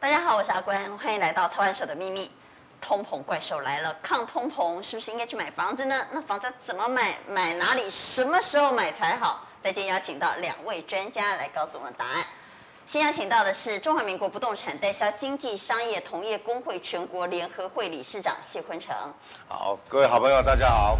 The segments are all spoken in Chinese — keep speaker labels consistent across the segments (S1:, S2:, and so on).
S1: 大家好，我是阿关，欢迎来到操盘手的秘密。通膨怪兽来了，抗通膨是不是应该去买房子呢？那房子怎么买？买哪里？什么时候买才好？在今天邀请到两位专家来告诉我们答案。先邀请到的是中华民国不动产代销经纪商业同业公会全国联合会理事长谢坤成。
S2: 好，各位好朋友，大家好。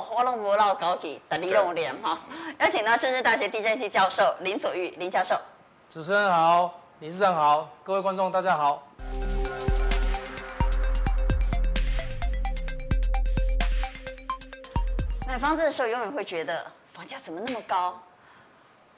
S1: 不老高级的李龙莲哈，邀请到政治大学地震系教授林左玉林教授。
S3: 主持人好，理事长好，各位观众大家好。
S1: 买房子的时候，永远会觉得房价怎么那么高，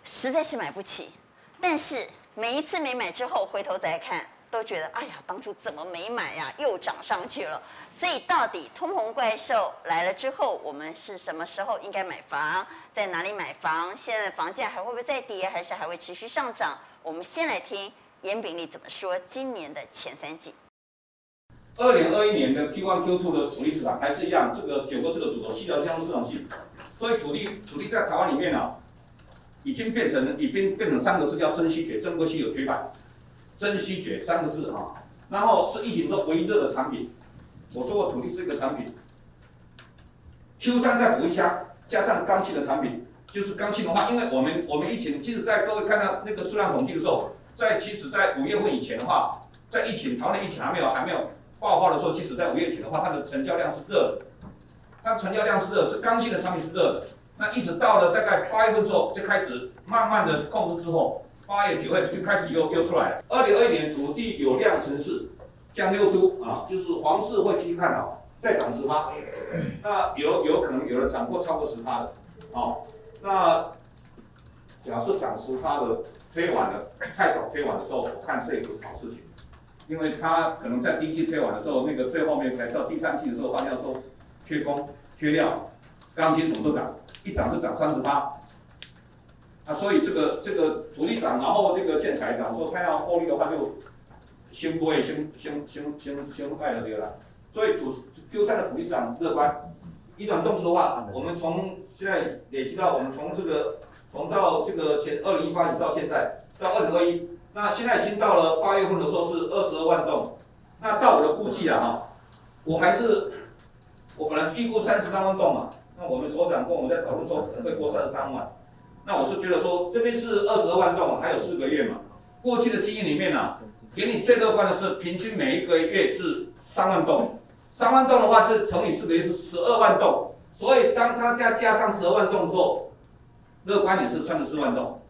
S1: 实在是买不起。但是每一次没买之后，回头再看。都觉得哎呀，当初怎么没买呀？又涨上去了。所以到底通膨怪兽来了之后，我们是什么时候应该买房？在哪里买房？现在房价还会不会再跌，还是还会持续上涨？我们先来听严炳立怎么说。今年的前三季，
S4: 二零二一年的 Q1、Q2 的土地市场还是一样，这个九个这个主轴，细条线路市场性。所以土地土地在台湾里面啊，已经变成已经变成三个字叫真稀缺，真不稀有绝版。真稀缺三个字啊，然后是疫情中唯一热的产品。我说过土地是一个产品，Q 三再补一枪，加上刚性的产品，就是刚性的话，因为我们我们疫情，其实在各位看到那个数量统计的时候，在其实，在五月份以前的话，在疫情，台湾疫情还没有还没有爆发的时候，其实在五月前的话，它的成交量是热的，它成交量是热，是刚性的产品是热的。那一直到了大概八月份之后，就开始慢慢的控制之后。八月九月就开始又又出来了。二零二一年土地有量城市，像六都啊，就是房市会继续看好，再涨十趴。那有有可能有人涨过超过十趴的，哦，那假设涨十趴的推晚了，太早推晚的时候，我看这也是好事情，因为它可能在第一季推完的时候，那个最后面才到第三季的时候，发现说缺工、缺料，钢筋总都涨，一涨是涨三十八。啊，所以这个这个土地涨，然后这个建材涨，说他要获利的话就，先不会先先先先先卖了这个了。所以土丢三的土地市场乐观，一转动词的话，我们从现在累积到我们从这个从到这个前二零一八年到现在到二零二一，那现在已经到了八月份的时候是二十二万栋，那照我的估计啊哈，我还是我本来预估三十三万栋嘛，那我们所长跟我们在讨论说可能会过三十三万。那我是觉得说，这边是二十二万栋，还有四个月嘛。过去的经验里面呢、啊，给你最乐观的是平均每一个月是三万栋，三万栋的话是乘以四个月是十二万栋，所以当它再加上十二万栋之后，乐观点是三十四万栋。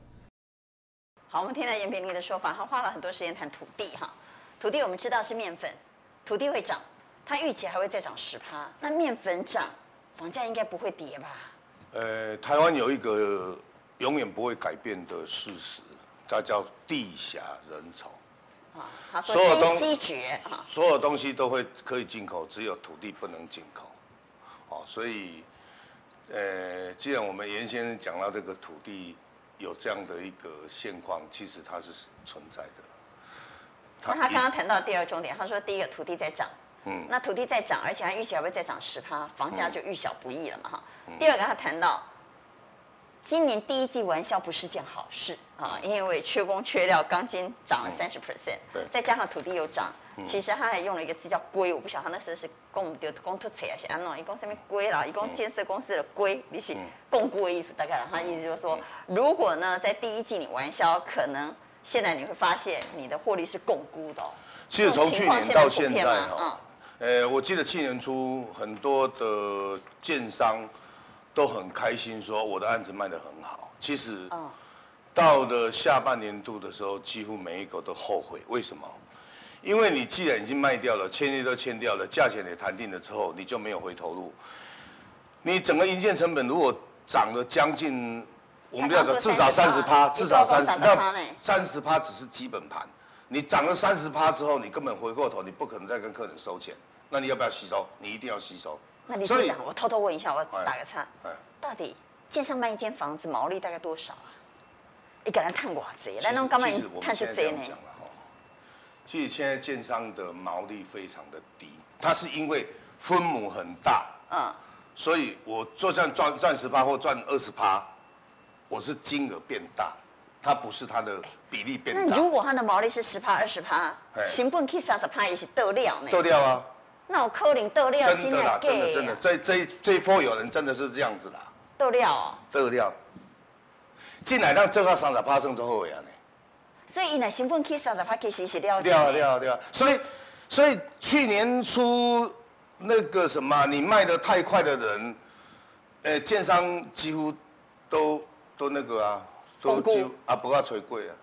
S1: 好，我们听了严炳立的说法，他花了很多时间谈土地哈。土地我们知道是面粉，土地会涨，他预期还会再涨十趴。那面粉涨，房价应该不会跌吧？
S2: 呃，台湾有一个。永远不会改变的事实，它叫地狭人稠。
S1: 啊，所有东西，
S2: 所有东西都会可以进口，只有土地不能进口。哦，所以，呃，既然我们原先讲到这个土地有这样的一个现况，其实它是存在的。
S1: 那他刚刚谈到第二重点，他说第一个土地在涨，嗯，那土地在涨，而且他预期还会再涨十趴，房价就遇小不易了嘛，哈、嗯。第二个他谈到。今年第一季完销不是件好事啊，因为缺工缺料，钢筋涨了三十 percent，再加上土地又涨，其实他还用了一个字叫“龟”，我不晓得他那时候是供丢供土车还是安弄，一共上面“龟”啦，一共建设公司的“龟”，你是共龟的意思，大概他意思就是说，如果呢在第一季你玩销，可能现在你会发现你的获利是共估的。
S2: 其实从去年到现在哈，呃，我记得去年初很多的建商。都很开心，说我的案子卖得很好。其实，到了下半年度的时候，几乎每一个都后悔。为什么？因为你既然已经卖掉了，签约都签掉了，价钱也谈定了之后，你就没有回头路。你整个营建成本如果涨了将近，我们不要说至少三十趴，至少三十，那三十趴只是基本盘。你涨了三十趴之后，你根本回过头，你不可能再跟客人收钱。那你要不要吸收？你一定要吸收。
S1: 那理事长，我偷偷问一下，我打个岔，到底建商卖一间房子毛利大概多少啊？你给人探寡贼，来弄干嘛？探是贼呢？
S2: 其实现在建商的毛利非常的低，它是因为分母很大，嗯，所以我就算赚赚十趴或赚二十趴，我是金额变大，它不是它的比例变大。
S1: 那如果它的毛利是十趴二十趴，成本去三十趴也是得了呢？
S2: 得了啊！
S1: 那我扣零得了，
S2: 真的啦，真的真的，这这这一波有人真的是这样子啦，
S1: 得了哦，
S2: 得了。进来让这个三十趴生之后呀呢？
S1: 所以，那成本去三十趴其实是了解。
S2: 对啊，对啊，对啊。所以，所以去年初那个什么，你卖的太快的人，呃，建商几乎都都那个啊，都就啊不要吹贵啊，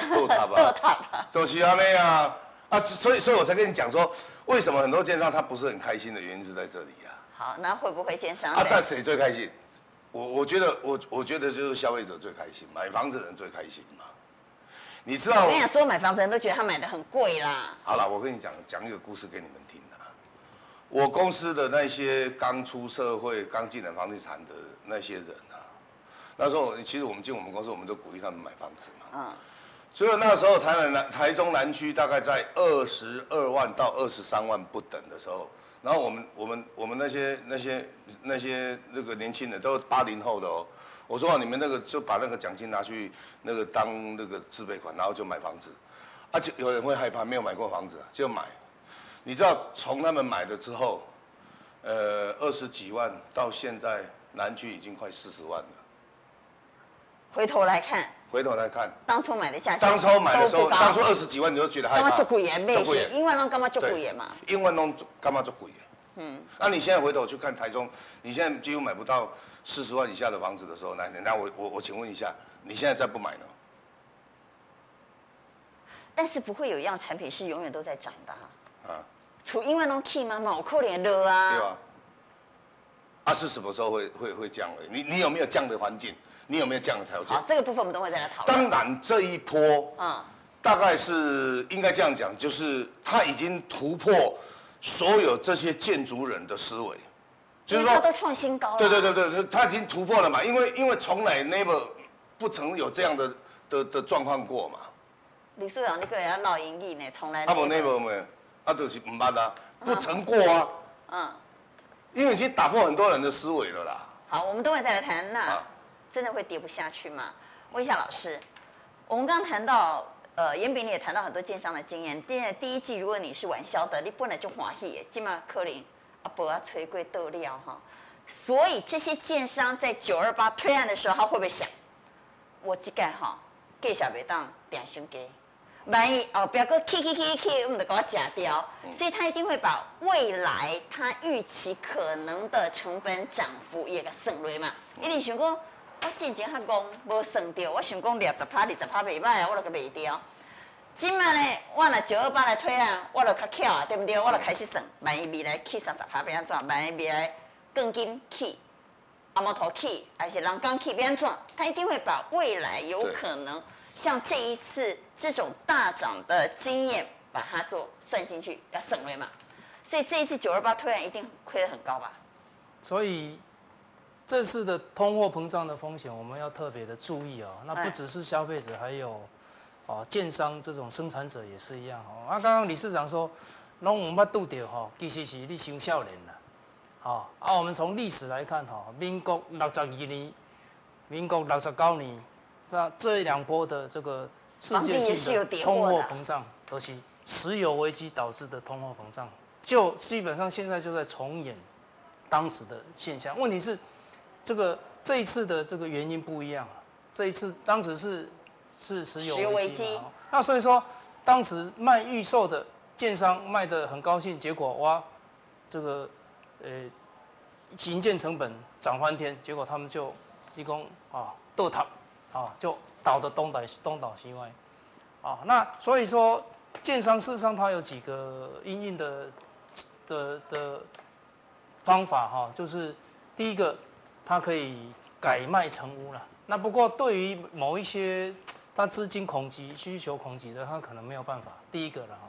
S2: 都他吧，都他吧，都是啊那样啊，所以，所以我才跟你讲说，为什么很多奸商他不是很开心的原因是在这里啊。
S1: 好，那会不会奸商？
S2: 啊，但谁最开心？我我觉得我我觉得就是消费者最开心，买房子的人最开心嘛。你知道？我跟
S1: 你讲，所有买房子的人都觉得他买的很贵啦。
S2: 好了，我跟你讲讲一个故事给你们听的。我公司的那些刚出社会、刚进来房地产的那些人啊，那时候其实我们进我们公司，我们都鼓励他们买房子嘛。嗯。所以那时候台南南台中南区大概在二十二万到二十三万不等的时候。然后我们我们我们那些那些那些那个年轻人都是八零后的哦，我说你们那个就把那个奖金拿去那个当那个自备款，然后就买房子，而且有人会害怕没有买过房子就买，你知道从他们买了之后，呃二十几万到现在南区已经快四十万了。
S1: 回头来看，
S2: 回头来看，
S1: 当初买的价钱，
S2: 当初买的时候，当初二十几万，你都觉得害怕。干嘛
S1: 就贵耶？没事，因为那干嘛就贵耶嘛？
S2: 因为那干嘛就贵耶？嗯，那你现在回头去看台中，你现在几乎买不到四十万以下的房子的时候，那那我我我请问一下，你现在再不买呢？
S1: 但是不会有一样产品是永远都在涨的啊。啊，除因为那 key 吗？毛可怜的啊。
S2: 对啊。啊，是什么时候会会会降？你你有没有降的环境？你有没有这样的条件？
S1: 好，这个部分我们都会再来讨论。
S2: 当然，这一波，嗯，大概是应该这样讲，就是他已经突破所有这些建筑人的思维，
S1: 就是说他都创新高了。
S2: 对对对对，他已经突破了嘛，因为因为从来 never 不曾有这样的的的状况过嘛。
S1: 李书长，你个人要老英语呢，从来。
S2: 啊不 never 没，啊就是唔捌啊，不曾过啊。嗯。因为已经打破很多人的思维了啦。
S1: 好，我们都会再来谈那。真的会跌不下去吗？问一下老师，我们刚刚谈到，呃，严炳你也谈到很多建商的经验。第第一季，如果你是玩笑的，你本来就欢喜，起码可能啊不要吹贵得了哈。所以这些建商在九二八推案的时候，他会不会想，我这个哈，给小别当点心给，万一哦，不要个 K K K K，我们得给我假掉。所以他一定会把未来他预期可能的成本涨幅也给省略嘛，一定想讲。我之前较戆，无算到，我想讲二十趴、二十趴袂歹啊，我就个卖掉。今麦呢，我若九二八来推啊，我就较巧啊，对不对？我就开始算，万一未来起三十趴变安怎？万一未来钢筋起，阿摩头起，还是人工起变安怎？他一定会把未来有可能像这一次这种大涨的经验，把它做算进去，要省略嘛。所以这一次九二八突然一定亏得很高吧？
S3: 所以。这次的通货膨胀的风险，我们要特别的注意哦。那不只是消费者，还有哦，建商这种生产者也是一样哦。啊，刚刚理事长说，拢我们拄到哈，其实是你伤少年了。好，啊，我们从历史来看哈，民国六十二年、民国六十九年，那这两波的这个世界性的通货膨胀，都是石油危机导致的通货膨胀，就基本上现在就在重演当时的现象。问题是。这个这一次的这个原因不一样，这一次当时是是石油危机，那所以说当时卖预售的建商卖的很高兴，结果哇，这个呃营建成本涨翻天，结果他们就一共啊倒塌啊就倒的东倒东倒西歪啊，那所以说建商事实上它有几个因应的的的方法哈，就是第一个。它可以改卖成屋了，那不过对于某一些它资金恐急、需求恐急的，它可能没有办法。第一个了哈，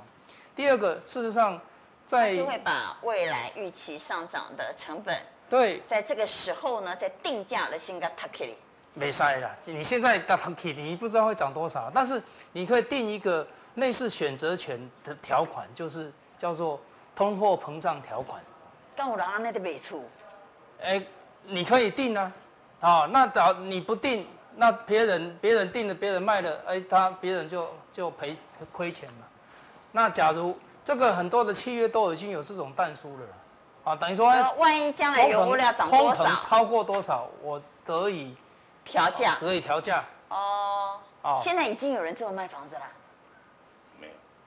S3: 第二个，事实上在
S1: 就会把未来预期上涨的成本
S3: 对，
S1: 在这个时候呢，在定价的新个 Takiri。
S3: 没塞了，你现在 Takiri 你不知道会涨多少，但是你可以定一个类似选择权的条款，就是叫做通货膨胀条款。
S1: 刚我安那的没出。
S3: 哎，你可以定啊，啊，那找你不定，那别人别人定了，别人卖了，哎，他别人就就赔亏钱嘛。那假如这个很多的契约都已经有这种但书了，啊，等于说，
S1: 万一将来原物料涨多少，
S3: 超过多少，我得以
S1: 调价，
S3: 可以调价。
S1: 哦，哦，现在已经有人这么卖房子了？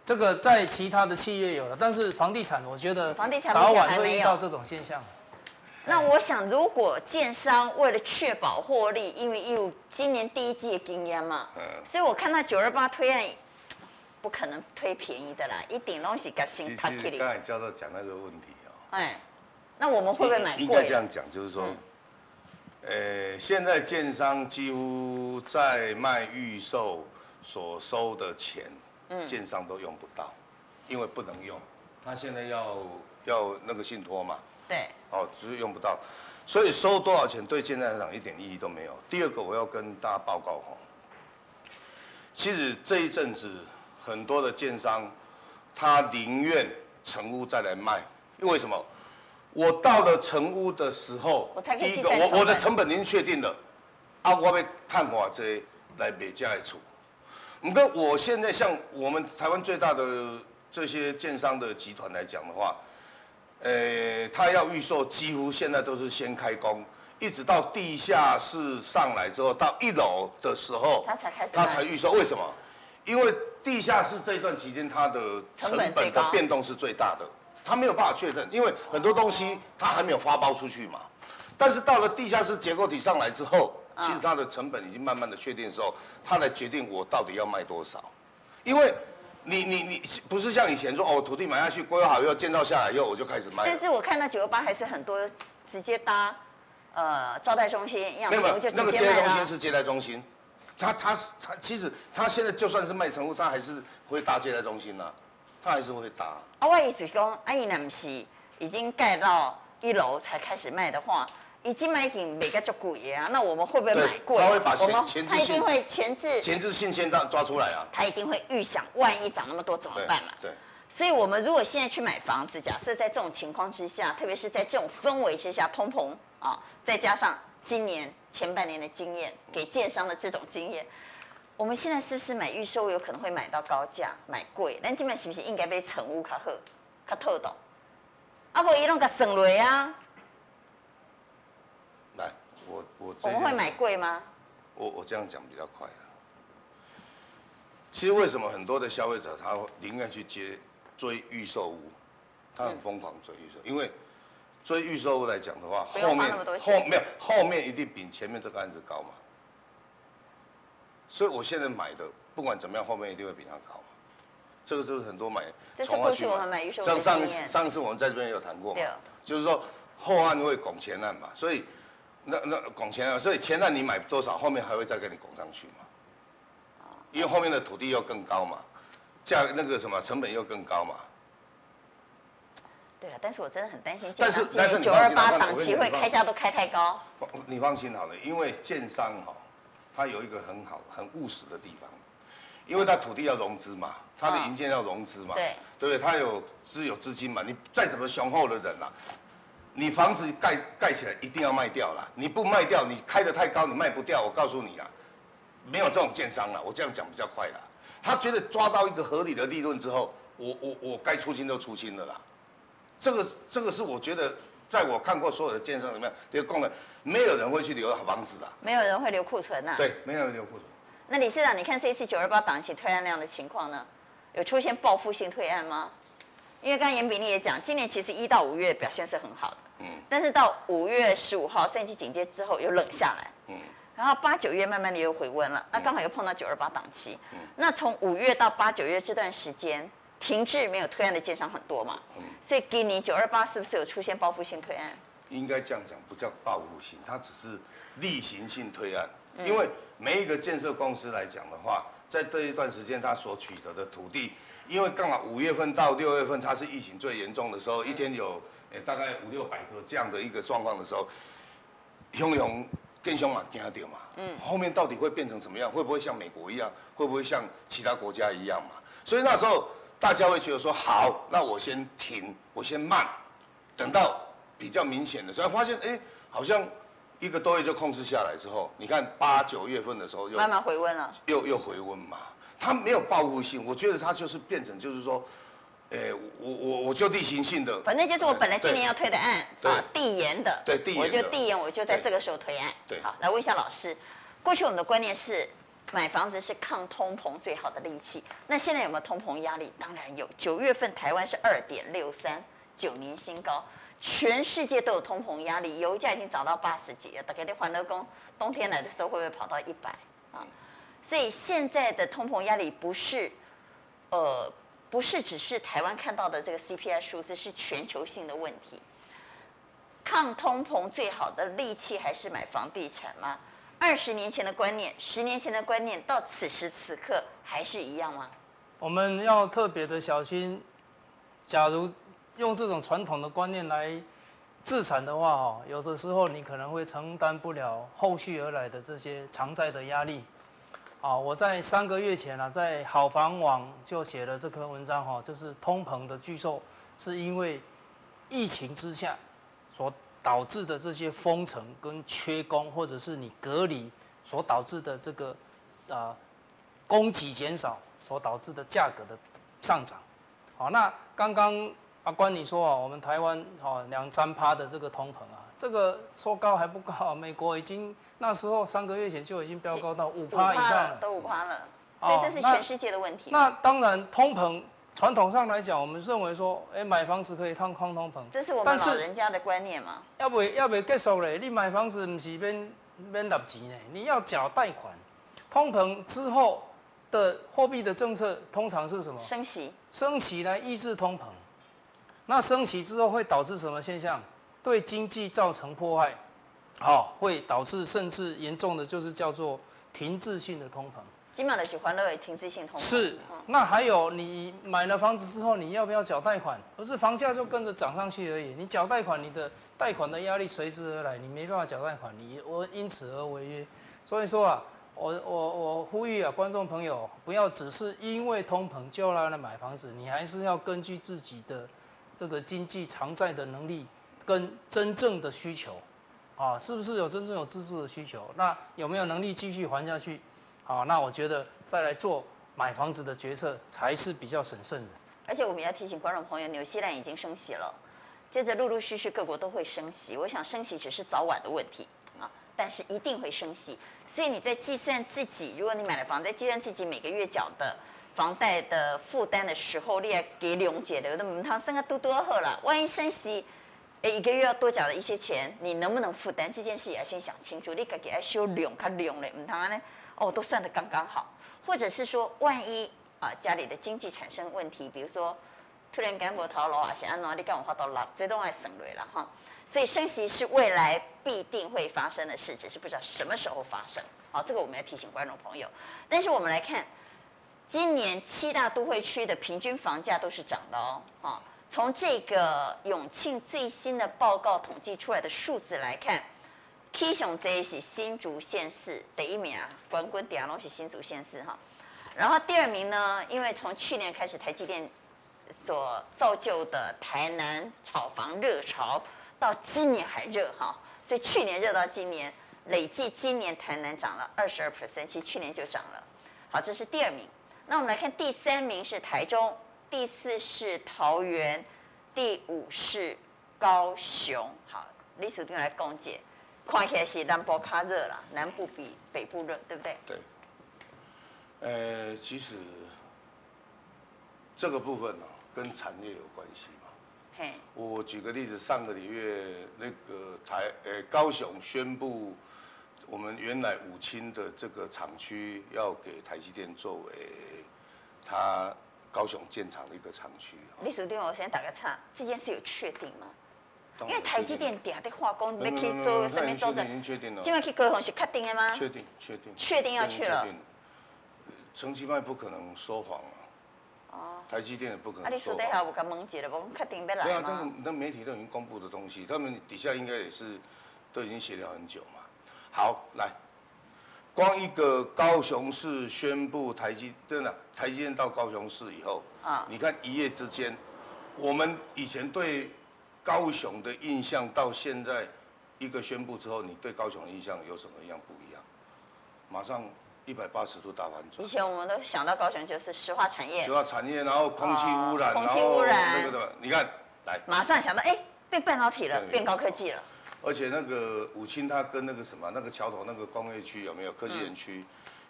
S3: 这个在其他的企业有了，但是房地产，我觉得房地产早晚会遇到这种现象。
S1: 那我想，如果建商为了确保获利，因为有今年第一季的经验嘛，嗯，所以我看到九二八推案。不可能推便宜的啦，一顶东西个新。
S2: 其实刚才教授讲那个问题哦。
S1: 哎，那我们会不会买贵？
S2: 应该这样讲，就是说，呃、嗯，现在建商几乎在卖预售所收的钱，嗯，建商都用不到，因为不能用，他现在要要那个信托嘛。
S1: 对。
S2: 哦，就是用不到，所以收多少钱对建材厂一点意义都没有。第二个，我要跟大家报告哈，其实这一阵子。很多的建商，他宁愿成屋再来卖，因为什么？我到了成屋的时候，我第一个我我的成本已经确定了，啊，我要探我这来买家来出。你跟我现在像我们台湾最大的这些建商的集团来讲的话，呃，他要预售，几乎现在都是先开工，一直到地下室上来之后，到一楼的时候，
S1: 他才开始，
S2: 他才预售。为什么？因为地下室这一段期间，它的成本的变动是最大的，它没有办法确认，因为很多东西他还没有发包出去嘛。但是到了地下室结构体上来之后，其实它的成本已经慢慢的确定的时候，他来决定我到底要卖多少。因为你你你不是像以前说哦，土地买下去规划好以后建造下来以后我就开始卖。
S1: 但是我看到九二八还是很多直接搭呃招待中心一
S2: 样，那个接待中心是接待中心。他他他其实他现在就算是卖成屋，他还是会搭接待中心呐、啊，他还是会打。
S1: 啊，我意思讲，阿姨那不是已经盖到一楼才开始卖的话，已经买已经卖个足贵啊，那我们会不会买贵？
S2: 他会把前前置
S1: 他一定会前置
S2: 前置性先抓抓出来啊。
S1: 他一定会预想，万一涨那么多怎么办嘛？
S2: 对。
S1: 所以我们如果现在去买房子，假设在这种情况之下，特别是在这种氛围之下，通膨啊，再加上。今年前半年的经验，给建商的这种经验，我们现在是不是买预售有可能会买到高价，买贵？但今晚是不是应该被成屋卡赫卡透到？啊不，一弄个省雷啊！
S2: 来，我我
S1: 我们会买贵吗？
S2: 我我这样讲比较快。其实为什么很多的消费者他宁愿去接追预售屋，他很疯狂追预售，因为。追预售屋来讲的话，后面后没有后面一定比前面这个案子高嘛，所以我现在买的不管怎么样，后面一定会比它高嘛。这个就是很多买从化区买，像上上次我们在这边有谈过嘛，就是说后案会拱前案嘛，所以那那拱前案，所以前案你买多少，后面还会再给你拱上去嘛，因为后面的土地又更高嘛，价那个什么成本又更高嘛。
S1: 对了，但是我真的很担心但是但是九二八档期会开价都开太高。
S2: 你放心好了，因为建商哈，他有一个很好、很务实的地方，因为他土地要融资嘛，他的营建要融资嘛，对，对不对？他有资有资金嘛，你再怎么雄厚的人啊，你房子盖盖起来一定要卖掉啦，你不卖掉，你开得太高，你卖不掉，我告诉你啊，没有这种建商了，我这样讲比较快了。他觉得抓到一个合理的利润之后，我我我该出清都出清了啦。这个这个是我觉得，在我看过所有的建商里面，这个功能没有人会去留房子的，
S1: 没有人会留库存呐、啊。
S2: 对，没有人留库存。
S1: 那理事长，你看这一次九二八档期推案量的情况呢，有出现报复性退案吗？因为刚刚严炳立也讲，今年其实一到五月表现是很好的，嗯，但是到五月十五号三级警戒之后又冷下来，嗯，然后八九月慢慢的又回温了，那刚好又碰到九二八档期，嗯，那从五月到八九月这段时间。停滞没有推案的建商很多嘛，所以今年九二八是不是有出现报复性推案？
S2: 应该这样讲，不叫报复性，它只是例行性推案。因为每一个建设公司来讲的话，在这一段时间它所取得的土地，因为刚好五月份到六月份它是疫情最严重的时候，一天有欸，大概五六百个这样的一个状况的时候，汹涌更凶嘛，惊到嘛。嗯。后面到底会变成什么样？会不会像美国一样？会不会像其他国家一样嘛？所以那时候大家会觉得说，好，那我先停，我先慢，等到比较明显的时候，发现哎、欸，好像一个多月就控制下来之后，你看八九月份的时候又
S1: 慢慢回温了，
S2: 又又回温嘛。它没有报复性，我觉得它就是变成就是说，哎、欸，我我我就地行性的，
S1: 反正就是我本来今年要推的案啊，递延的，
S2: 对递延，
S1: 我就递延，我就在这个时候推案。
S2: 对，
S1: 好，来问一下老师，过去我们的观念是买房子是抗通膨最好的利器，那现在有没有通膨压力？当然有，九月份台湾是二点六三，九年新高，全世界都有通膨压力，油价已经涨到八十几了，大概的欢乐宫冬天来的时候会不会跑到一百啊？所以现在的通膨压力不是，呃，不是只是台湾看到的这个 CPI 数字，是全球性的问题。抗通膨最好的利器还是买房地产吗？二十年前的观念，十年前的观念，到此时此刻还是一样吗？
S3: 我们要特别的小心。假如用这种传统的观念来自产的话，哦，有的时候你可能会承担不了后续而来的这些偿债的压力。啊，我在三个月前啊，在好房网就写了这篇文章哈，就是通膨的巨兽，是因为疫情之下所导致的这些封城跟缺工，或者是你隔离所导致的这个啊供给减少所导致的价格的上涨。好，那刚刚阿关你说啊，我们台湾哦两三趴的这个通膨啊。这个说高还不高，美国已经那时候三个月前就已经飙高到五趴以上了，
S1: 都五趴了，所以这是全世界的问题。
S3: 那，那当然，通膨传统上来讲，我们认为说，哎，买房子可以抗抗通膨，
S1: 这是我们老人家的观念嘛。
S3: 要不要不结束嘞？你买房子不是免免纳钱呢？你要缴贷款。通膨之后的货币的政策通常是什么？
S1: 升息。
S3: 升息来抑制通膨。那升息之后会导致什么现象？对经济造成破坏，好，会导致甚至严重的就是叫做停滞性的通膨。
S1: 今晚的喜欢乐也停滞性通膨。
S3: 是，那还有你买了房子之后，你要不要缴贷款？不是房价就跟着涨上去而已。你缴贷款，你的贷款的压力随之而来，你没办法缴贷款，你我因此而违约。所以说啊，我我我呼吁啊，观众朋友不要只是因为通膨就来了买房子，你还是要根据自己的这个经济偿债的能力。跟真正的需求，啊，是不是有真正有自住的需求？那有没有能力继续还下去？好，那我觉得再来做买房子的决策才是比较审慎的。
S1: 而且我们要提醒观众朋友，纽西兰已经升息了，接着陆陆续续各国都会升息。我想升息只是早晚的问题啊，但是一定会升息。所以你在计算自己，如果你买了房，在计算自己每个月缴的房贷的负担的时候，你要给两解的，那么他升个多多好了，万一升息。哎，一个月要多缴的一些钱，你能不能负担？这件事也要先想清楚。你自己要修两卡两嘞，唔通呢？哦，都算得刚刚好。或者是说，万一啊家里的经济产生问题，比如说突然间无头路啊，想安怎，你干我花到老，这都爱省略了哈。所以升息是未来必定会发生的事，只是不知道什么时候发生。好，这个我们要提醒观众朋友。但是我们来看，今年七大都会区的平均房价都是涨的哦，哈。从这个永庆最新的报告统计出来的数字来看，其中这是新竹县市第一名啊，冠军第二名是新竹县市哈。然后第二名呢，因为从去年开始台积电所造就的台南炒房热潮，到今年还热哈，所以去年热到今年，累计今年台南涨了二十二 percent，其实去年就涨了。好，这是第二名。那我们来看第三名是台中。第四是桃园，第五是高雄。好，历史定来讲解，看起来是南部较热啦，南部比北部热，对不对？
S2: 对。呃，其实这个部分呢、啊，跟产业有关系嘛。嘿。我举个例子，上个月那个台呃高雄宣布，我们原来五清的这个厂区要给台积电作为它。高雄建厂的一个厂区。
S1: 李书定，我先打个岔，这件事有确定吗？因为台积电底下的化工，没可以做上面说的。
S2: 已经确定了。
S1: 今晚去高雄是确定的吗？
S2: 确定，确定。
S1: 确定要去了。
S2: 陈其迈不可能说谎啊。哦，台积电也不可能。
S1: 啊，你私底下有甲问一下，讲确定要来吗？
S2: 对啊，这个那媒体都已经公布的东西，他们底下应该也是都已经协调很久嘛。好，来，光一个高雄市宣布台积，对了，台积电到高雄市以后，啊，你看一夜之间，我们以前对高雄的印象到现在一个宣布之后，你对高雄的印象有什么样不一样？马上。一百八十度大反转。
S1: 以前我们都想到高雄就是石化产业，
S2: 石化产业，然后空气污染，
S1: 空气污染，
S2: 那个的，你看，来，
S1: 马上想到，哎，变半导体了，变高科技了。
S2: 而且那个武清，它跟那个什么，那个桥头那个工业区有没有科技园区，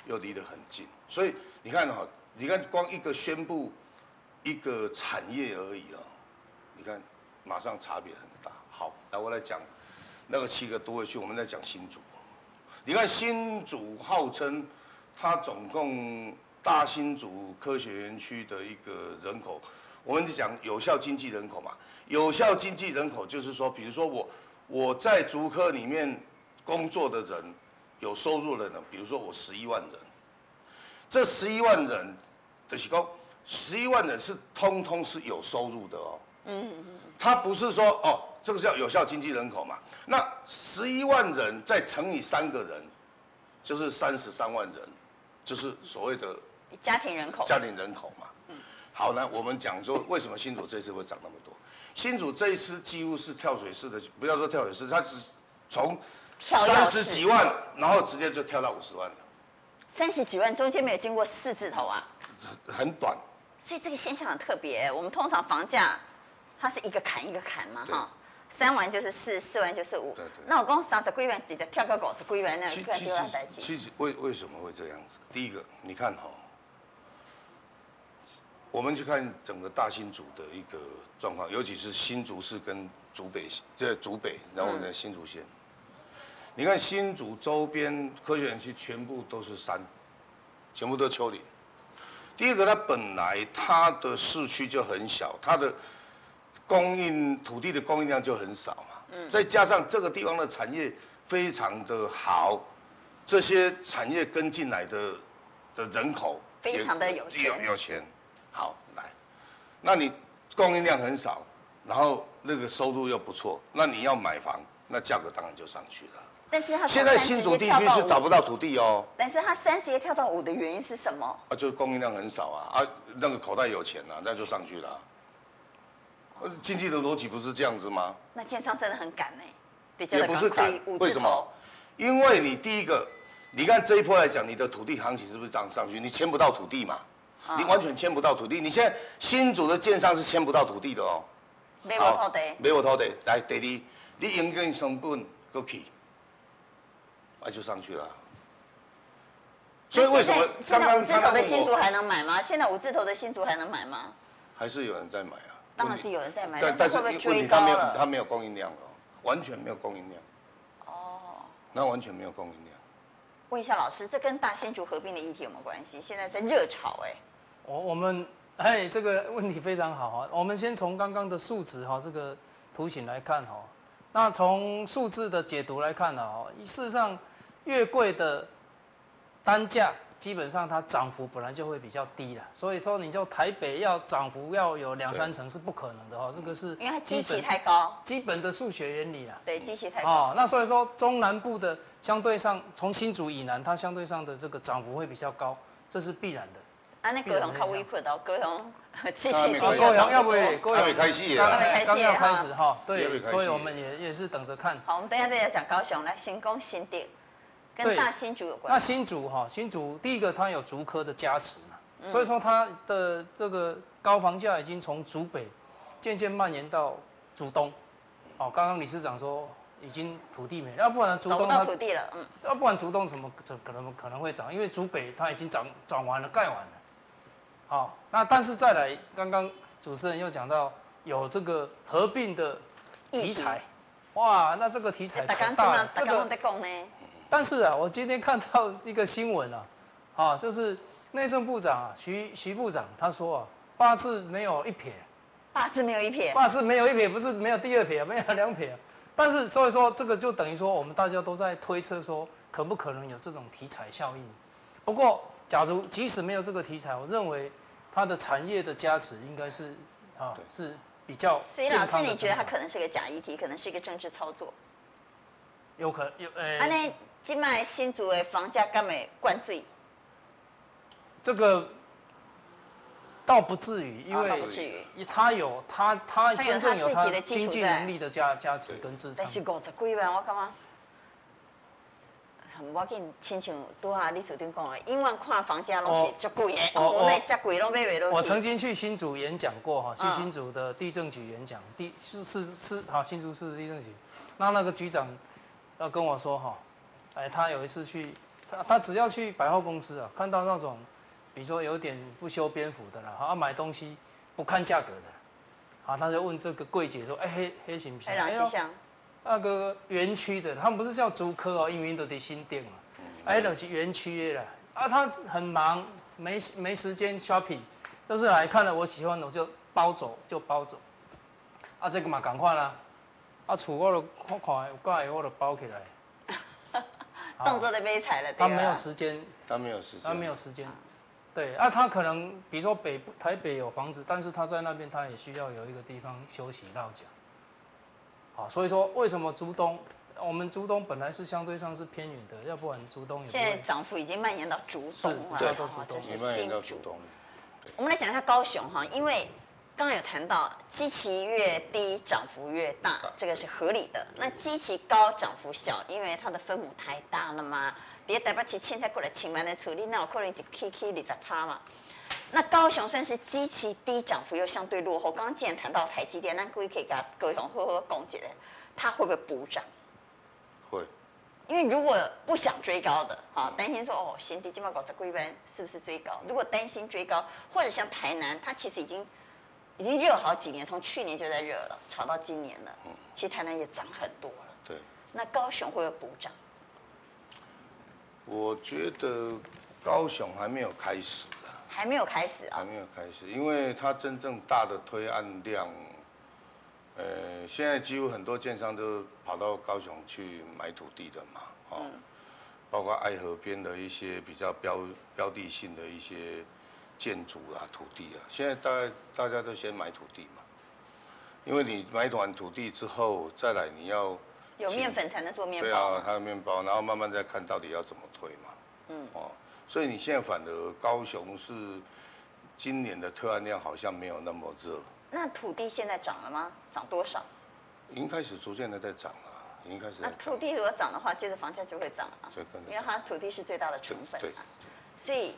S2: 又离得很近，所以你看哈，你看光一个宣布一个产业而已啊，你看马上差别很大。好，来我来讲那个七个都会区，我们在讲新竹，你看新竹号称。它总共大新竹科学园区的一个人口，我们就讲有效经济人口嘛。有效经济人口就是说，比如说我我在竹科里面工作的人，有收入的人，比如说我十一万人，这十一万人的是讲，十一万人是通通是有收入的哦。嗯嗯嗯。他不是说哦，这个叫有效经济人口嘛？那十一万人再乘以三个人，就是三十三万人。就是所谓的
S1: 家庭人口，
S2: 家庭人口嘛。嗯，好呢，我们讲说为什么新竹这次会涨那么多？新竹这一次几乎是跳水式的，不要说跳水式，它只从三十几万，然后直接就跳到五十万了。
S1: 三十几万中间没有经过四字头啊？
S2: 很短。
S1: 所以这个现象很特别。我们通常房价它是一个坎一个坎嘛，哈。三万就是四，四万就是五。对对。那我讲三十几万直接跳个五十几万那，
S2: 其实其实为为什么会这样子？第一个，你看哈、哦，我们去看整个大新竹的一个状况，尤其是新竹市跟竹北，这竹北，然后呢新竹县，嗯、你看新竹周边科学园区全部都是山，全部都丘陵。第二个，它本来它的市区就很小，它的。供应土地的供应量就很少嘛，嗯，再加上这个地方的产业非常的好，这些产业跟进来的的人口
S1: 非常的有钱，
S2: 有有钱，好来，那你供应量很少，然后那个收入又不错，那你要买房，那价格当然就上去了。
S1: 但是它
S2: 现在新竹地区是找不到土地哦。
S1: 但是它三直接跳到五的原因是什么？
S2: 啊，就是供应量很少啊，啊，那个口袋有钱啊，那就上去了。经济的逻辑不是这样子吗？
S1: 那建商真的很赶呢，
S2: 也不是赶，为什么？因为你第一个，你看这一波来讲，你的土地行情是不是涨上去？你签不到土地嘛？啊、你完全签不到土地。你现在新竹的建商是签不到土地的哦。
S1: 没有土地。
S2: 没有土地，来，第二，你营运成本过去，那就上去了。
S1: 所以为什么现在五字头的新竹还能买吗？现在五字头的新竹还能买吗？
S2: 还是有人在买啊？
S1: 当然是有人在买，
S2: 但是问题他没有，他没有供应量哦，完全没有供应量。哦，那完全没有供应量。
S1: 问一下老师，这跟大新竹合并的议题有没有关系？现在在热炒哎。
S3: 我我们哎，这个问题非常好啊。我们先从刚刚的数值哈，这个图形来看哈。那从数字的解读来看呢，事实上越贵的单价。基本上它涨幅本来就会比较低了，所以说你就台北要涨幅要有两三成是不可能的哈，这个是
S1: 因为它基期太高，
S3: 基本的数学原理啦。
S1: 对，基期太高。哦，
S3: 那所以说中南部的相对上从新竹以南，它相对上的这个涨幅会比较高，这是必然的。
S1: 啊，那高雄较委屈哦，高雄基期低。
S3: 高雄要不会？高雄
S2: 开始
S1: 啊，刚
S3: 要开始哈，对，所以我们也也是等着看。
S1: 好，我们等一下再讲高雄，来新工新店。跟大新竹有关。
S3: 那新竹哈，新竹第一个它有竹科的加持嘛，嗯、所以说它的这个高房价已经从竹北渐渐蔓延到竹东。哦，刚刚理事长说已经土地没了，要不然竹东它
S1: 土地了，嗯，
S3: 要不然竹东怎么怎可能可能会涨？因为竹北它已经涨涨完了，盖完了。好，那但是再来，刚刚主持人又讲到有这个合并的题材，哇，那这个题材很大，这个。但是啊，我今天看到一个新闻啊，啊，就是内政部长啊，徐徐部长他说啊，八字没有一撇，
S1: 八字没有一撇，
S3: 八字没有一撇，不是没有第二撇，没有两撇，但是所以说这个就等于说我们大家都在推测说，可不可能有这种题材效应？不过，假如即使没有这个题材，我认为它的产业的加持应该是啊是比较。
S1: 所以老师，你觉得它可能是个假议题，可能是一个政治操作？
S3: 有可能有诶。
S1: 安尼，今麦新竹的房价敢会灌水？
S3: 这个倒不至于，因为他有他他真正有他经济能力的加加持跟支撑。
S1: 但是五十几万，我干嘛？我紧亲像拄下李处长讲的，永远看房价拢是足贵的，国内足贵拢买袂落去。
S3: 我曾经去新竹演讲过哈，去新竹的地政局演讲，地是是是好新竹市地政局，那那个局长要跟我说哈，哎，他有一次去，他他只要去百货公司啊，看到那种，比如说有点不修边幅的啦，啊买东西不看价格的，啊他就问这个柜姐说，哎黑黑行不行？
S1: 哎？
S3: 那个园区的，他们不是叫竹科哦，因为都得新店嘛，哎，都是园区的啦。啊，他很忙，没没时间 shopping，都是来看了我喜欢的我就包走就包走。啊，这个嘛赶快啦，啊，厝我都看看有盖我都包起来。
S1: 动作都没踩了，
S3: 他没有时间，
S2: 他没有时间，
S3: 他没有时间。对，啊，他可能比如说北台北有房子，但是他在那边他也需要有一个地方休息落脚。好，所以说为什么竹东，我们竹东本来是相对上是偏远的，要不然竹东也
S1: 现在涨幅已经蔓延到竹东了，
S3: 对，
S1: 这是新竹。我们来讲一下高雄哈，因为刚刚有谈到基期越低涨幅越大，这个是合理的。那基期高涨幅小，因为它的分母太大了嘛。别台北市凊彩过来千万的处理，那有可能就 K K 二十趴嘛。那高雄算是基期低，涨幅又相对落后。刚刚既然谈到台积电，那各位可以给他各位同好好讲解的，它会不会补涨？
S2: 会。
S1: 因为如果不想追高的，啊，担心说哦，新地今麦搞在贵班是不是追高？如果担心追高，或者像台南，它其实已经已经热好几年，从去年就在热了，炒到今年了。嗯。其实台南也涨很多了。
S2: 对。
S1: 那高雄会不会补涨？
S2: 我觉得高雄还没有开始。
S1: 还没有开始啊！
S2: 还没有开始，因为它真正大的推案量，呃，现在几乎很多建商都跑到高雄去买土地的嘛，哦，嗯、包括爱河边的一些比较标标的性的一些建筑啊、土地啊，现在大概大家都先买土地嘛，因为你买完土地之后，再来你要
S1: 有面粉才能做面包，
S2: 对啊，它的面包，然后慢慢再看到底要怎么推嘛，嗯，哦。所以你现在反而高雄是今年的特案量好像没有那么热。
S1: 那土地现在涨了吗？涨多少？
S2: 已经开始逐渐的在涨了，已经开始。
S1: 那土地如果涨的话，接着房价就会涨了。因为它土地是最大的成本。对。所以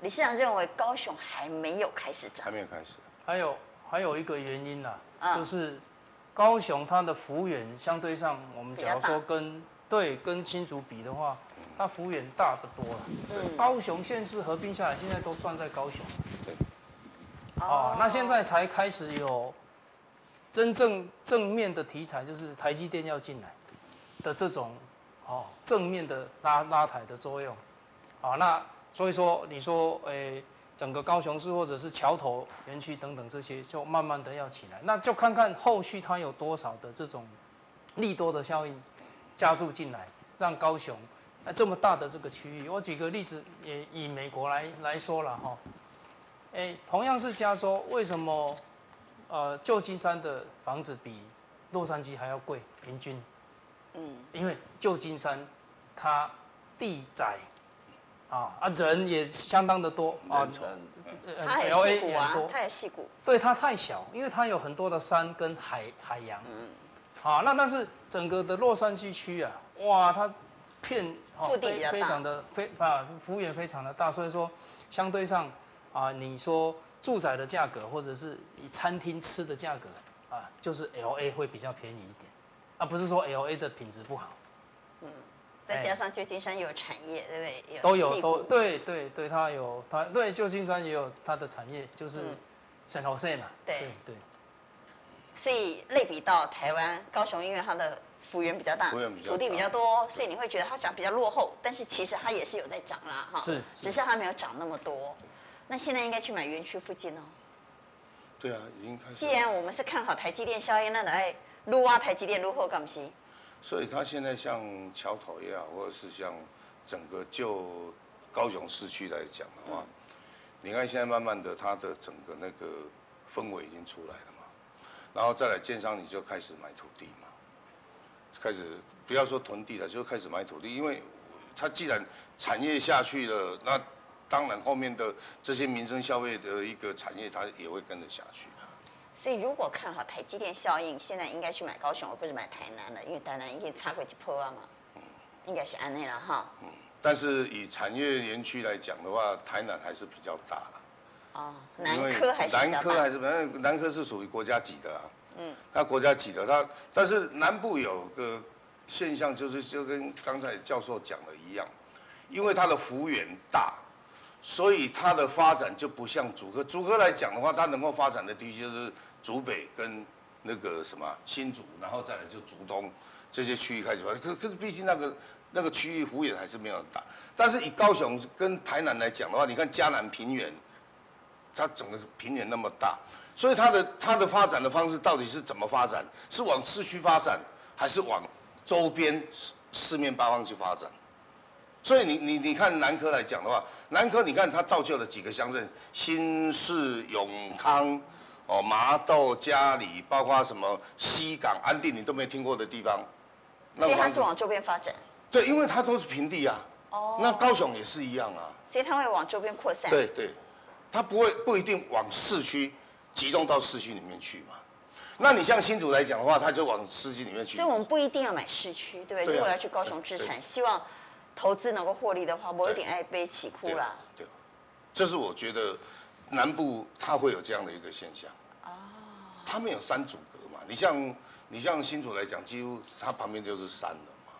S1: 理事长认为高雄还没有开始涨。
S2: 还没有开始。
S3: 还有还有一个原因啦、啊，就是高雄它的幅员相对上，我们假如说跟对跟新竹比的话。它幅员大得多了，对，高雄县市合并下来，现在都算在高雄。对，哦，那现在才开始有真正正面的题材，就是台积电要进来的这种哦正面的拉拉抬的作用。啊，那所以说你说，诶，整个高雄市或者是桥头园区等等这些，就慢慢的要起来，那就看看后续它有多少的这种利多的效应加入进来，让高雄。那这么大的这个区域，我举个例子，也以美国来来说了哈，哎，同样是加州，为什么呃旧金山的房子比洛杉矶还要贵？平均，嗯，因为旧金山它地窄，啊啊人也相当的多啊，
S1: 它有矽谷啊，它有矽谷，
S3: 对，它太小，因为它有很多的山跟海海洋，嗯，好，那但是整个的洛杉矶区啊，哇，它片。
S1: 腹地比较，
S3: 非常的非啊，幅员非常的大，所以说相对上啊，你说住宅的价格或者是以餐厅吃的价格啊，就是 L A 会比较便宜一点，啊不是说 L A 的品质不好。
S1: 嗯，再加上旧金山有产业，对不对？有
S3: 都有都对对对，它有它对旧金山也有它的产业，就是 San Jose 嘛。对对。对
S1: 所以类比到台湾高雄，因为它的幅员比较大，土地比较多，所以你会觉得它想比较落后，但是其实它也是有在涨啦，哈。是。只是它没有涨那么多。那现在应该去买园区附近哦。
S2: 对啊，已经开始。
S1: 既然我们是看好台积电效应，那来撸啊台积电撸后干嘛？
S2: 所以它现在像桥头也好，或者是像整个就高雄市区来讲的话，你看现在慢慢的，它的整个那个氛围已经出来了嘛，然后再来建商你就开始买土地嘛，开始不要说囤地了，就开始买土地，因为它既然产业下去了，那当然后面的这些民生消费的一个产业，它也会跟着下去。
S1: 所以如果看好台积电效应，现在应该去买高雄，而不是买台南了，因为台南已经差过一波啊嘛。嗯，应该是安内了哈。嗯，
S2: 但是以产业园区来讲的话，台南还是比较大了。
S1: 哦，南科还是。
S2: 南科还是南南科是属于国家级的啊。嗯。它国家级的，它但是南部有个现象，就是就跟刚才教授讲的一样，因为它的幅员大。所以它的发展就不像竹科，竹科来讲的话，它能够发展的地区就是竹北跟那个什么新竹，然后再来就竹东这些区域开始发展。可可是毕竟那个那个区域幅员还是没有很大。但是以高雄跟台南来讲的话，你看嘉南平原，它整个平原那么大，所以它的它的发展的方式到底是怎么发展？是往市区发展，还是往周边四四面八方去发展？所以你你你看南科来讲的话，南科你看它造就了几个乡镇，新市、永康、哦麻豆、佳里，包括什么西港、安定，你都没听过的地方。
S1: 所以它是往周边发展。
S2: 对，因为它都是平地啊。哦。那高雄也是一样啊。
S1: 所以它会往周边扩散。
S2: 对对，它不会不一定往市区集中到市区里面去嘛。那你像新竹来讲的话，它就往市区里面去。
S1: 所以我们不一定要买市区，对不对？如果要去高雄置产，希望。投资能够获利的话，我有点爱悲起哭啦。
S2: 对，这是我觉得南部它会有这样的一个现象。哦。它没有山阻隔嘛？你像你像新竹来讲，几乎它旁边就是山了嘛，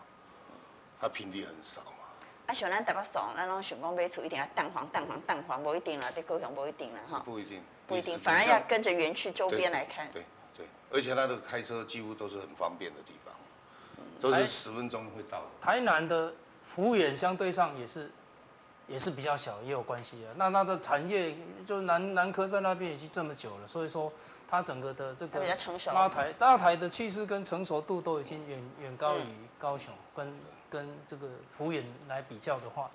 S2: 它平地很少嘛。
S1: 啊，像咱台北爽，咱拢想讲买厝一定要蛋黄蛋黄蛋黄，不一定啦，对高雄不一定啦哈。
S2: 不一定。
S1: 不一定，反而要跟着园区周边来看。
S2: 对对，而且它的开车几乎都是很方便的地方，都是十分钟会到的。
S3: 台南的。服务员相对上也是，也是比较小，也有关系啊。那它的产业就南南科在那边已经这么久了，所以说它整个的这个拉抬拉抬的气势跟成熟度都已经远远高于高雄，跟跟这个幅远来比较的话，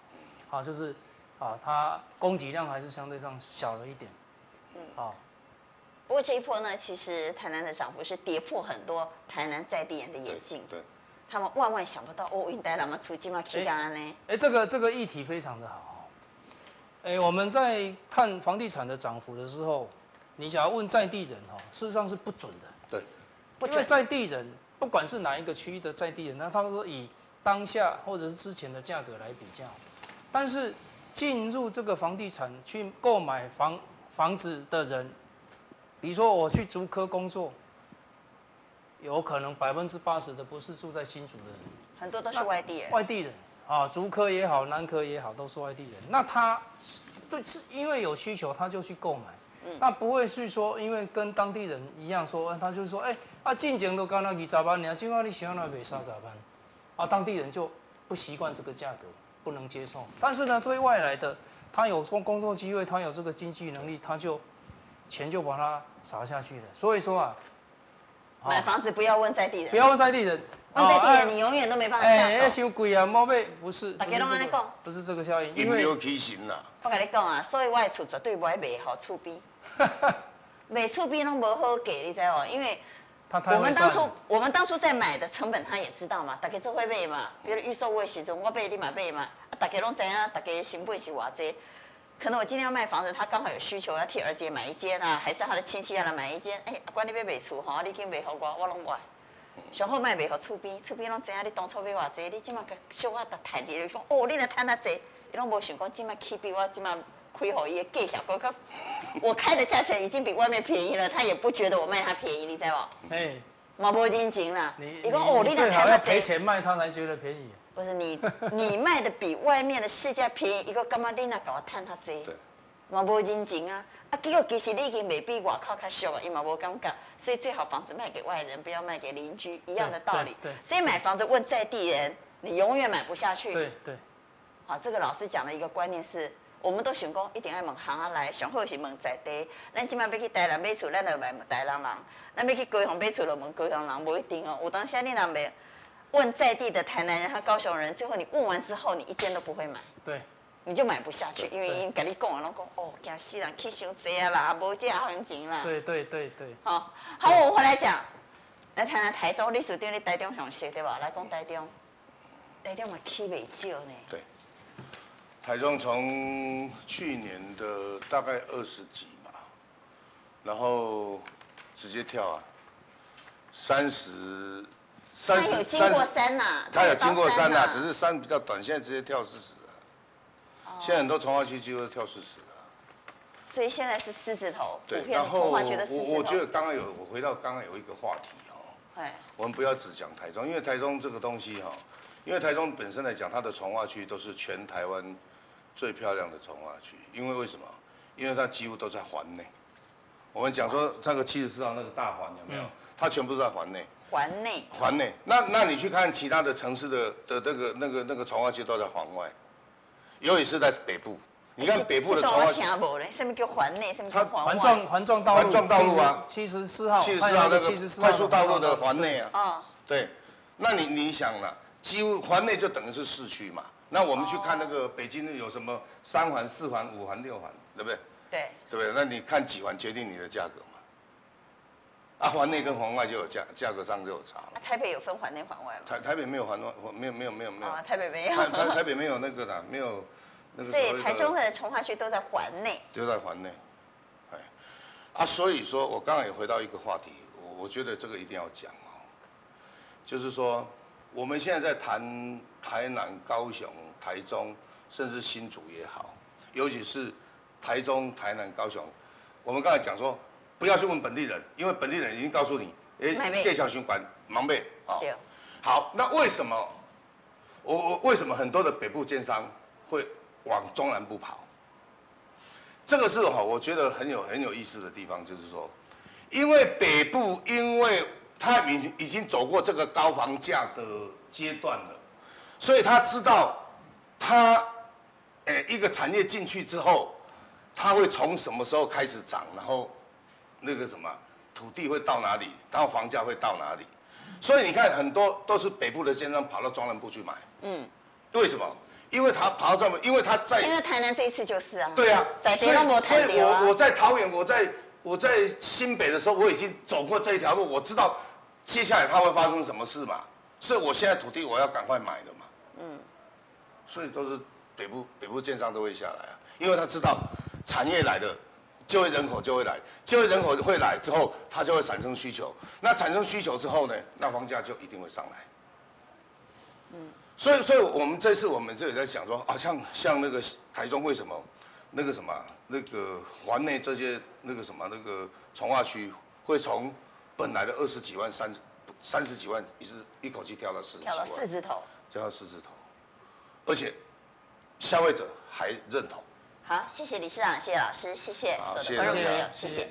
S3: 啊，就是啊，它供给量还是相对上小了一点，嗯，啊。
S1: 不过这一波呢，其实台南的涨幅是跌破很多台南在地人的眼镜，
S2: 对。
S1: 他们万万想不到哦，应该那么出金嘛起价呢？
S3: 哎，这个这个议题非常的好。哎，我们在看房地产的涨幅的时候，你想要问在地人哈，事实上是不准的。
S2: 对，
S3: 不准。因为在地人不管是哪一个区域的在地人，那他们说以当下或者是之前的价格来比较，但是进入这个房地产去购买房房子的人，比如说我去竹科工作。有可能百分之八十的不是住在新竹的人，
S1: 很多都是外地人。
S3: 外地人啊，竹科也好，南科也好，都是外地人。那他，对，是因为有需求，他就去购买。嗯。那不会是说，因为跟当地人一样说，他就说，哎、欸，啊，进前都干那二十万，你今晚你喜欢那北三十万，啊，当地人就不习惯这个价格，不能接受。但是呢，对外来的，他有工工作机会，他有这个经济能力，他就钱就把它撒下去了。所以说啊。
S1: 买房子不要问在地人，
S3: 不要问在地人，
S1: 问在地人你永远都没办法下手。哎，
S3: 太贵啊，毛贝不是。
S1: 大家拢安尼讲，
S3: 不是这个效应。
S2: 因为有畸形啦。
S1: 我跟你讲啊，所以我的厝绝对不会卖好厝边，卖厝边拢无好给，你知道？因为我们当初我们当初在买的成本他也知道嘛，大家做会卖嘛，比如预售屋的时阵，我卖你嘛卖嘛，大家拢知影，大家成本是偌济。可能我今天要卖房子，他刚好有需求要替儿子买一间啊，还是他的亲戚要来买一间？哎、欸，阿关你要卖厝哈，你去卖给我，我拢不爱。上好卖卖给厝边，厝边拢知影你当初买偌济，你今麦个小我的谈一下，讲哦，你来谈那济，伊拢无想讲今麦起比我今麦亏予伊的价格，我我开的价钱已经比外面便宜了，他也不觉得我卖他便宜，你知道不？哎，嘛无认情啦。你讲哦，你来谈那
S3: 济，赔钱卖他才觉得便宜。
S1: 不是你，你卖的比外面的市价便宜，一个干嘛你那搞我贪他济？对，嘛无认真啊！啊，结果其实你已经未比外靠较俗啊，伊嘛无感觉，所以最好房子卖给外人，不要卖给邻居，一样的道理。对，对，所以买房子问在地人，你永远买不下去。
S3: 对对。
S1: 好，这个老师讲的一个观念是，我们都想讲一定要问行啊来，上好是问在地。咱今晚要去台南买厝，咱就买台南人；咱要去高雄买厝，就问高雄人，不一定哦。有当时你若买。问在地的台南人和高雄人，最后你问完之后，你一间都不会买。
S3: 对，
S1: 你就买不下去，因为因跟你讲，然后讲哦，惊死人去伤济啊啦，无这行情啦。
S3: 对对对对。
S1: 好，好，我们回来讲，来谈谈台中，历史对你台中上熟对吧？来讲台中，台中嘛起未少呢。
S2: 对。台中从去年的大概二十几嘛，然后直接跳啊，三十，三十，
S1: 他有经过山呐、啊，
S2: 他有经过山呐、啊，只是山比较短，现在直接跳四十了。哦、现在很多重划区几乎都跳四十了。
S1: 所以现在是四字头，
S2: 对，然后我我觉得刚刚有我回到刚刚有一个话题哦，我们不要只讲台中，因为台中这个东西哈，因为台中本身来讲，它的重划区都是全台湾。最漂亮的重划区，因为为什么？因为它几乎都在环内。我们讲说那个七十四号那个大环有没有？它全部都在环内。
S1: 环内。
S2: 环内。那那你去看其他的城市的的那个那个那个从化区都在环外，尤其是在北部。你看北部的重划区。
S1: 什么叫环内？什么叫环
S3: 环状环状道路？
S2: 环状道路啊。
S3: 七十四号。
S2: 七十四号那个快速道路的环内啊。啊。对。那你你想了，几乎环内就等于是市区嘛。那我们去看那个北京有什么三环、四环、五环、六环，对不对？
S1: 对，
S2: 对不对？那你看几环决定你的价格嘛？啊，环内跟环外就有价价格上就有差了。
S1: 啊，台北有分环内环外吗？
S2: 台台北没有环外，没有没有没有没有。
S1: 啊，台北没有。
S2: 台台北没有那个的，没有那个。
S1: 对，台中的重划区都在环内。
S2: 都在环内，哎，啊，所以说我刚刚也回到一个话题，我我觉得这个一定要讲哦，就是说。我们现在在谈台南、高雄、台中，甚至新竹也好，尤其是台中、台南、高雄。我们刚才讲说，不要去问本地人，因为本地人已经告诉你，哎，电小循环盲背啊。对。好，那为什么我我为什么很多的北部建商会往中南部跑？这个是哈，我觉得很有很有意思的地方，就是说，因为北部因为。他已已经走过这个高房价的阶段了，所以他知道他，诶，一个产业进去之后，他会从什么时候开始涨，然后那个什么土地会到哪里，然后房价会到哪里，所以你看很多都是北部的建商跑到中南部去买，嗯，为什么？因为他跑到中南部，因为他在，
S1: 因为台南这一次就是啊，
S2: 对啊，
S1: 在所以
S2: 我我在桃园，我在我在新北的时候，我已经走过这一条路，我知道。接下来它会发生什么事嘛？所以我现在土地我要赶快买的嘛。嗯。所以都是北部北部建商都会下来啊，因为他知道产业来的，就业人口就会来，就业人口会来之后，它就会产生需求。那产生需求之后呢，那房价就一定会上来。嗯。所以，所以我们这次我们这里在想说，啊，像像那个台中为什么那个什么那个环内这些那个什么那个从化区会从。本来的二十几万、三三十几万，一直一口气跳到四十几万，
S1: 跳到四字头，
S2: 跳到四字头，而且消费者还认同。
S1: 好，谢谢理事长，谢谢老师，谢谢所有的观众朋友，谢谢。